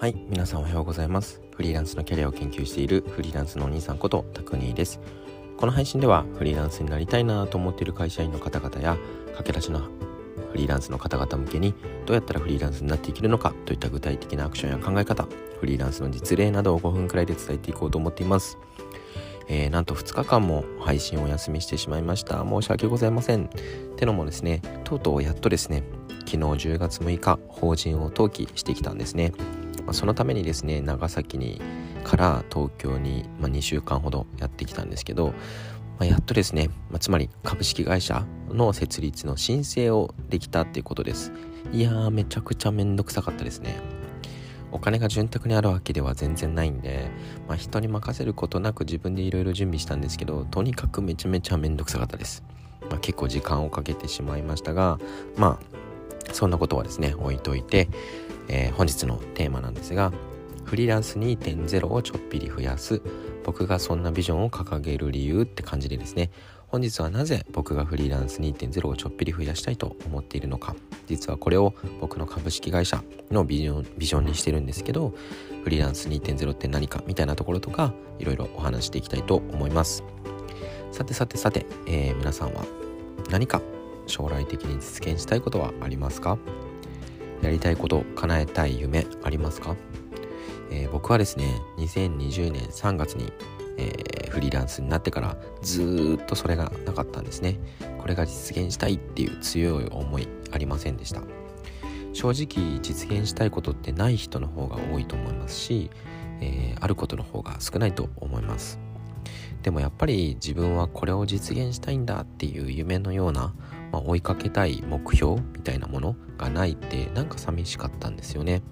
はい皆さんおはようございます。フリーランスのキャリアを研究しているフリーランスのお兄さんことタクニーです。この配信ではフリーランスになりたいなと思っている会社員の方々や駆け出しのフリーランスの方々向けにどうやったらフリーランスになっていけるのかといった具体的なアクションや考え方フリーランスの実例などを5分くらいで伝えていこうと思っています。えー、なんと2日間も配信をお休みしてしまいました。申し訳ございません。てのもですねとうとうやっとですね昨日10月6日法人を登記してきたんですね。まあ、そのためにですね長崎にから東京に、まあ、2週間ほどやってきたんですけど、まあ、やっとですね、ま、つまり株式会社の設立の申請をできたっていうことです。いやーめちゃくちゃめんどくさかったですね。お金が潤沢にあるわけでは全然ないんで、まあ、人に任せることなく自分でいろいろ準備したんですけどとにかくめちゃめちゃめんどくさかったです、まあ、結構時間をかけてしまいましたがまあそんなことはですね置いといてえー、本日のテーマなんですがフリーランス2.0をちょっぴり増やす。僕がそんなビジョンを掲げる理由って感じでですね本日はなぜ僕がフリーランス2.0をちょっぴり増やしたいと思っているのか。実はこれを僕の株式会社のビジョンビジョンにしてるんですけどフリーランス2.0って何かみたいなところとかいろいろお話していきたいと思います。さてさてさて、えー、皆さんは何か将来的に実現したいことはありますか？やりたいこと叶えたい夢ありますか、えー、僕はですね2020年3月に、えー、フリーランスになってからずっとそれがなかったんですね。これが実現したいっていう強い思いありませんでした。正直実現したいことってない人の方が多いと思いますし、えー、あることの方が少ないと思います。でもやっぱり自分はこれを実現したいんだっていう夢のようなまあ、追いかけたい目標みたいなものがないってなんか寂しかったんですよね。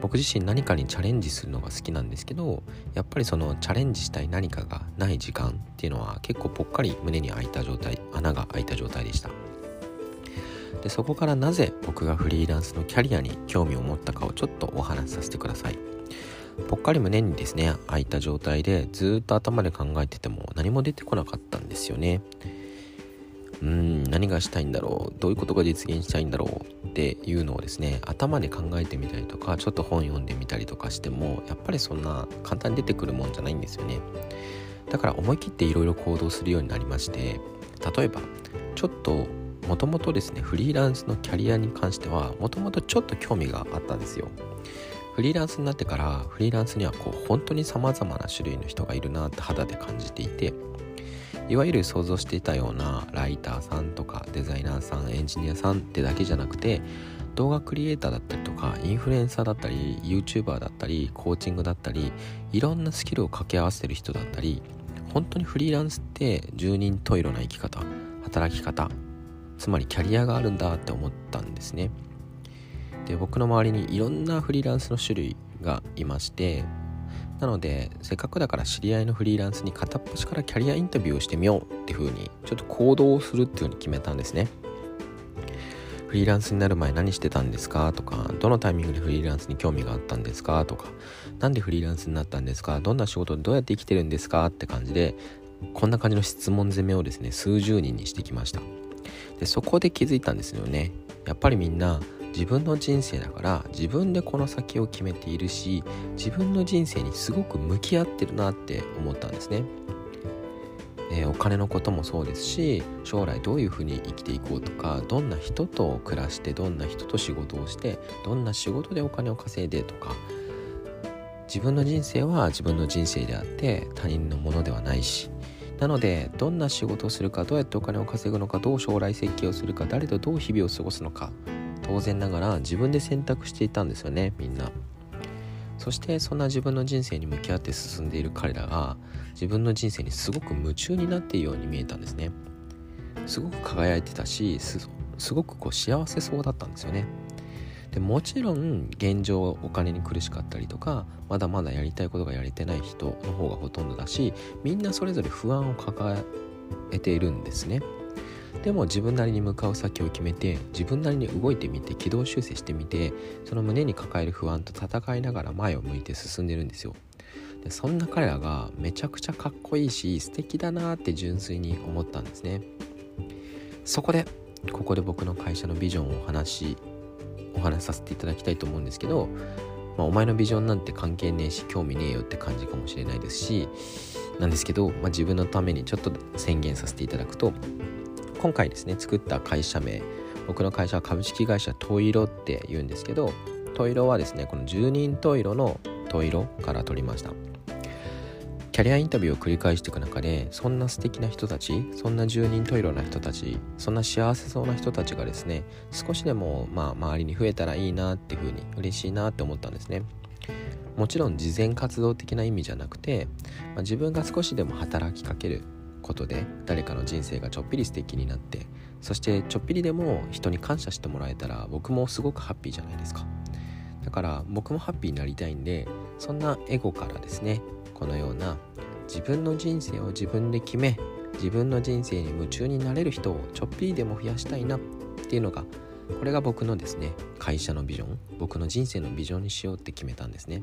僕自身何かにチャレンジするのが好きなんですけどやっぱりそのチャレンジしたい何かがない時間っていうのは結構ぽっかり胸に開いた状態穴が開いた状態でした。でそこからなぜ僕がフリーランスのキャリアに興味を持ったかをちょっとお話しさせてください。ぽっかり胸にですね開いた状態でずっと頭で考えてても何も出てこなかったんですよね。うん何がしたいんだろうどういうことが実現したいんだろうっていうのをですね頭で考えてみたりとかちょっと本読んでみたりとかしてもやっぱりそんな簡単に出てくるもんじゃないんですよね。だから思い切っていろいろ行動するようになりまして例えばちょっともともとですねフリーランスのキャリアに関してはもともとちょっと興味があったんですよ。フリーランスになってからフリーランスにはこう本当に様々な種類の人がいるなって肌で感じていていわゆる想像していたようなライターさんとかデザイナーさんエンジニアさんってだけじゃなくて動画クリエイターだったりとかインフルエンサーだったり YouTuber だったりコーチングだったりいろんなスキルを掛け合わせてる人だったり本当にフリーランスって十人十色な生き方働き方つまりキャリアがあるんだって思ったんですね。で僕の周りにいろんなフリーランスの種類がいましてなのでせっかくだから知り合いのフリーランスに片っ端からキャリアインタビューをしてみようっていう風にちょっと行動をするっていう風に決めたんですね。フリーランスになる前何してたんですかとかどのタイミングでフリーランスに興味があったんですかとか何でフリーランスになったんですかどんな仕事でどうやって生きてるんですかって感じでこんな感じの質問攻めをですね数十人にしてきました。でそこで気づいたんですよね。やっぱりみんな自分の人生だから自分でこの先を決めているし自分の人生にすごく向き合ってるなって思ったんですね、えー、お金のこともそうですし将来どういうふうに生きていこうとかどんな人と暮らしてどんな人と仕事をしてどんな仕事でお金を稼いでとか自分の人生は自分の人生であって他人のものではないしなのでどんな仕事をするかどうやってお金を稼ぐのかどう将来設計をするか誰とどう日々を過ごすのか当然ながら自分で選択していたんですよねみんな。そしてそんな自分の人生に向き合って進んでいる彼らが自分の人生にすごく夢中になっているように見えたんですね。すごく輝いてたしすごくこう幸せそうだったんですよね。でもちろん現状お金に苦しかったりとかまだまだやりたいことがやれてない人の方がほとんどだしみんなそれぞれ不安を抱えているんですね。でも自分なりに向かう先を決めて自分なりに動いてみて軌道修正してみてその胸に抱える不安と戦いながら前を向いて進んでるんですよ。でそんな彼らがめちゃくちゃかっこいいし素敵だなって純粋に思ったんですね。そこでここで僕の会社のビジョンをお話しお話しさせていただきたいと思うんですけどまあ、お前のビジョンなんて関係ねえし興味ねえよって感じかもしれないですしなんですけど、まあ、自分のためにちょっと宣言させていただくと今回ですね作った会社名僕の会社は株式会社トイロって言うんですけどトイロはですねこの十人トイロのトイロから取りました。キャリアインタビューを繰り返していく中でそんな素敵な人たちそんな十人十色な人たちそんな幸せそうな人たちがですね少しでもまあ周りに増えたらいいなっていうふうに嬉しいなって思ったんですね。もちろん慈善活動的な意味じゃなくて、まあ、自分が少しでも働きかけることで誰かの人生がちょっぴり素敵になってそしてちょっぴりでも人に感謝してもらえたら僕もすごくハッピーじゃないですか。だから僕もハッピーになりたいんでそんなエゴからですねこのような自分の人生を自分で決め自分の人生に夢中になれる人をちょっぴりでも増やしたいなっていうのがこれが僕のですね会社のビジョン僕の人生のビジョンにしようって決めたんですね。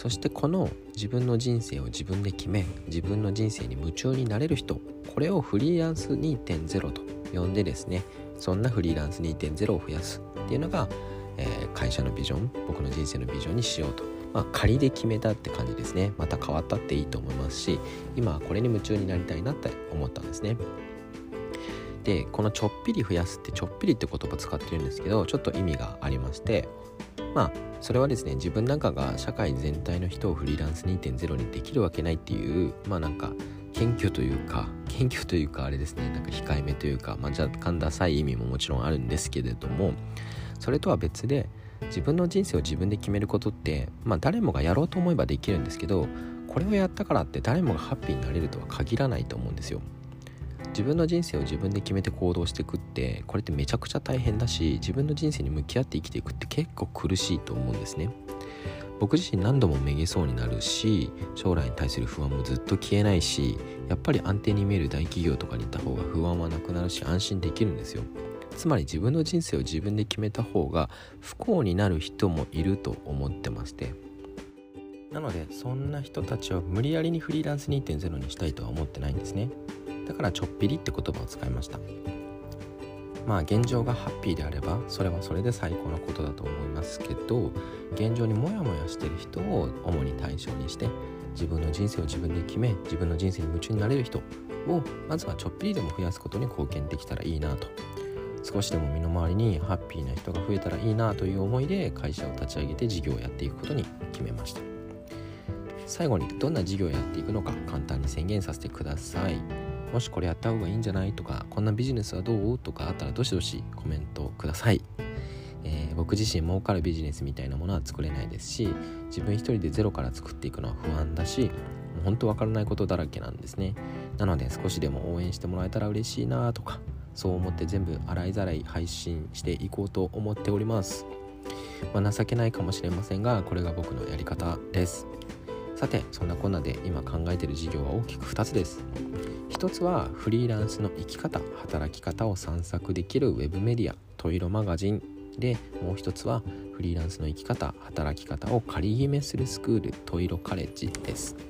そしてこの自分の人生を自分で決め自分の人生に夢中になれる人これをフリーランス2.0と呼んでですねそんなフリーランス2.0を増やすっていうのが、えー、会社のビジョン僕の人生のビジョンにしようと。まあ、仮で決めたって感じですね。また変わったっていいと思いますし今はこれに夢中になりたいなって思ったんですね。でこのちょっぴり増やすってちょっぴりって言葉使ってるんですけどちょっと意味がありましてまあそれはですね自分なんかが社会全体の人をフリーランス2.0にできるわけないっていうまあなんか謙虚というか謙虚というかあれですねなんか控えめというか、まあ、若干ダサい意味ももちろんあるんですけれどもそれとは別で自分の人生を自分で決めることってまあ誰もがやろうと思えばできるんですけどこれをやったからって誰もがハッピーになれるとは限らないと思うんですよ。自分の人生を自分で決めて行動していくてこれってめちゃくちゃ大変だし自分の人生に向き合って生きていくって結構苦しいと思うんですね。僕自身何度もめげそうになるし将来に対する不安もずっと消えないしやっぱり安定に見える大企業とかに行った方が不安はなくなるし安心できるんですよ。つまり自分の人生を自分で決めた方が不幸になる人もいると思ってまして。なのでそんな人たちを無理やりにフリーランス2.0にしたいとは思ってないんですね。だからちょっぴりって言葉を使いました。まあ現状がハッピーであればそれはそれで最高のことだと思いますけど現状にモヤモヤしてる人を主に対象にして自分の人生を自分で決め自分の人生に夢中になれる人をまずはちょっぴりでも増やすことに貢献できたらいいなと。少しでも身の回りにハッピーな人が増えたらいいなという思いで会社を立ち上げて事業をやっていくことに決めました。最後にどんな事業をやっていくのか簡単に宣言させてください。もしこれやった方がいいんじゃない？とかこんなビジネスはどう？とかあったらどしどしコメントください、えー、僕自身儲かるビジネスみたいなものは作れないですし自分一人でゼロから作っていくのは不安だしもう本当わからないことだらけなんですね。なので少しでも応援してもらえたら嬉しいなとかそう思って全部洗いざらい配信していこうと思っております、まあ、情けないかもしれませんがこれが僕のやり方です。さてそんなこんなで今考えている事業は大きく2つです。1つはフリーランスの生き方働き方を散策できるウェブメディアトイロマガジン。でもう一つはフリーランスの生き方働き方を仮決めするスクールトイロカレッジです。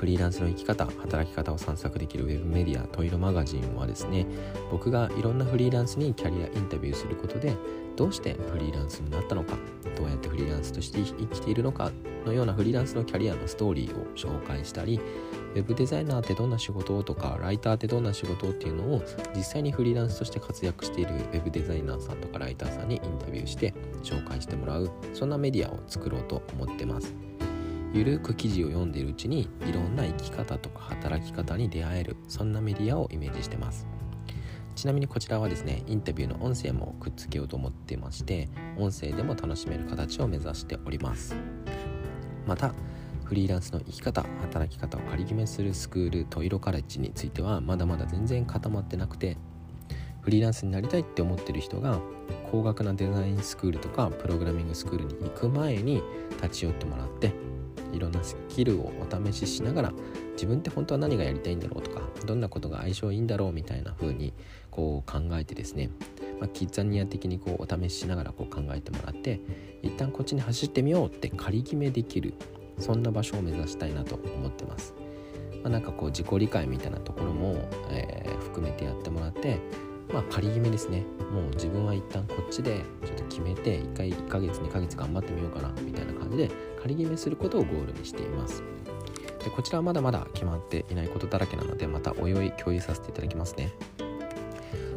フリーランスの生き方働き方を散策できるウェブメディアトイロマガジンはですね僕がいろんなフリーランスにキャリアインタビューすることでどうしてフリーランスになったのかどうやってフリーランスとして生きているのかのようなフリーランスのキャリアのストーリーを紹介したりウェブデザイナーってどんな仕事とかライターってどんな仕事っていうのを実際にフリーランスとして活躍しているウェブデザイナーさんとかライターさんにインタビューして紹介してもらうそんなメディアを作ろうと思ってます。ゆるく記事を読んでいるうちにいろんな生き方とか働き方に出会えるそんなメディアをイメージしてます。ちなみにこちらはですねインタビューの音声もくっつけようと思ってまして音声でも楽しめる形を目指しております。またフリーランスの生き方働き方を仮決めするスクールトイロカレッジについてはまだまだ全然固まってなくてフリーランスになりたいって思ってる人が高額なデザインスクールとかプログラミングスクールに行く前に立ち寄ってもらっていろんなスキルをお試ししながら自分って本当は何がやりたいんだろうとかどんなことが相性いいんだろうみたいな風にこう考えてですね、まあ、キッザニア的にこうお試ししながらこう考えてもらって一旦こっちに走ってみようって仮決めできるそんな場所を目指したいなと思ってます。まあ、なんかこう自己理解みたいなところも、えー、含めてやってもらってまあ仮決めですねもう自分は一旦こっちでちょっと決めて1回1ヶ月2ヶ月頑張ってみようかなみたいな感じで仮決めすることをゴールにしています。でこちらはまだまだ決まっていないことだらけなのでまたおいおい共有させていただきますね。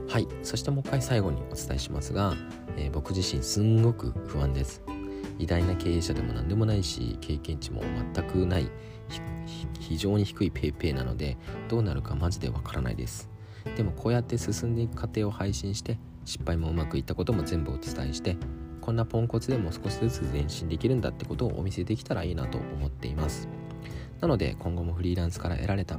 はい。そしてもう一回最後にお伝えしますが、えー、僕自身すんごく不安です。偉大な経営者でも何でもないし経験値も全くない非常に低い PayPay なのでどうなるかマジでわからないです。でもこうやって進んでいく過程を配信して失敗もうまくいったことも全部お伝えしてこんなポンコツでも少しずつ前進できるんだってことをお見せできたらいいなと思っています。なので今後もフリーランスから得られた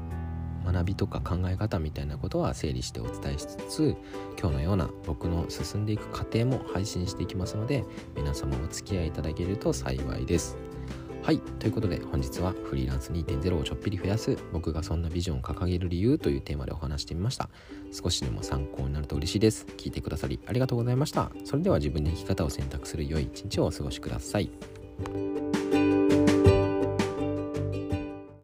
学びとか考え方みたいなことは整理してお伝えしつつ今日のような僕の進んでいく過程も配信していきますので皆様お付き合いいただけると幸いです。はい。ということで本日はフリーランス2.0をちょっぴり増やす僕がそんなビジョンを掲げる理由というテーマでお話してみました。少しでも参考になると嬉しいです。聞いてくださりありがとうございました。それでは自分で生き方を選択する良い一日をお過ごしください。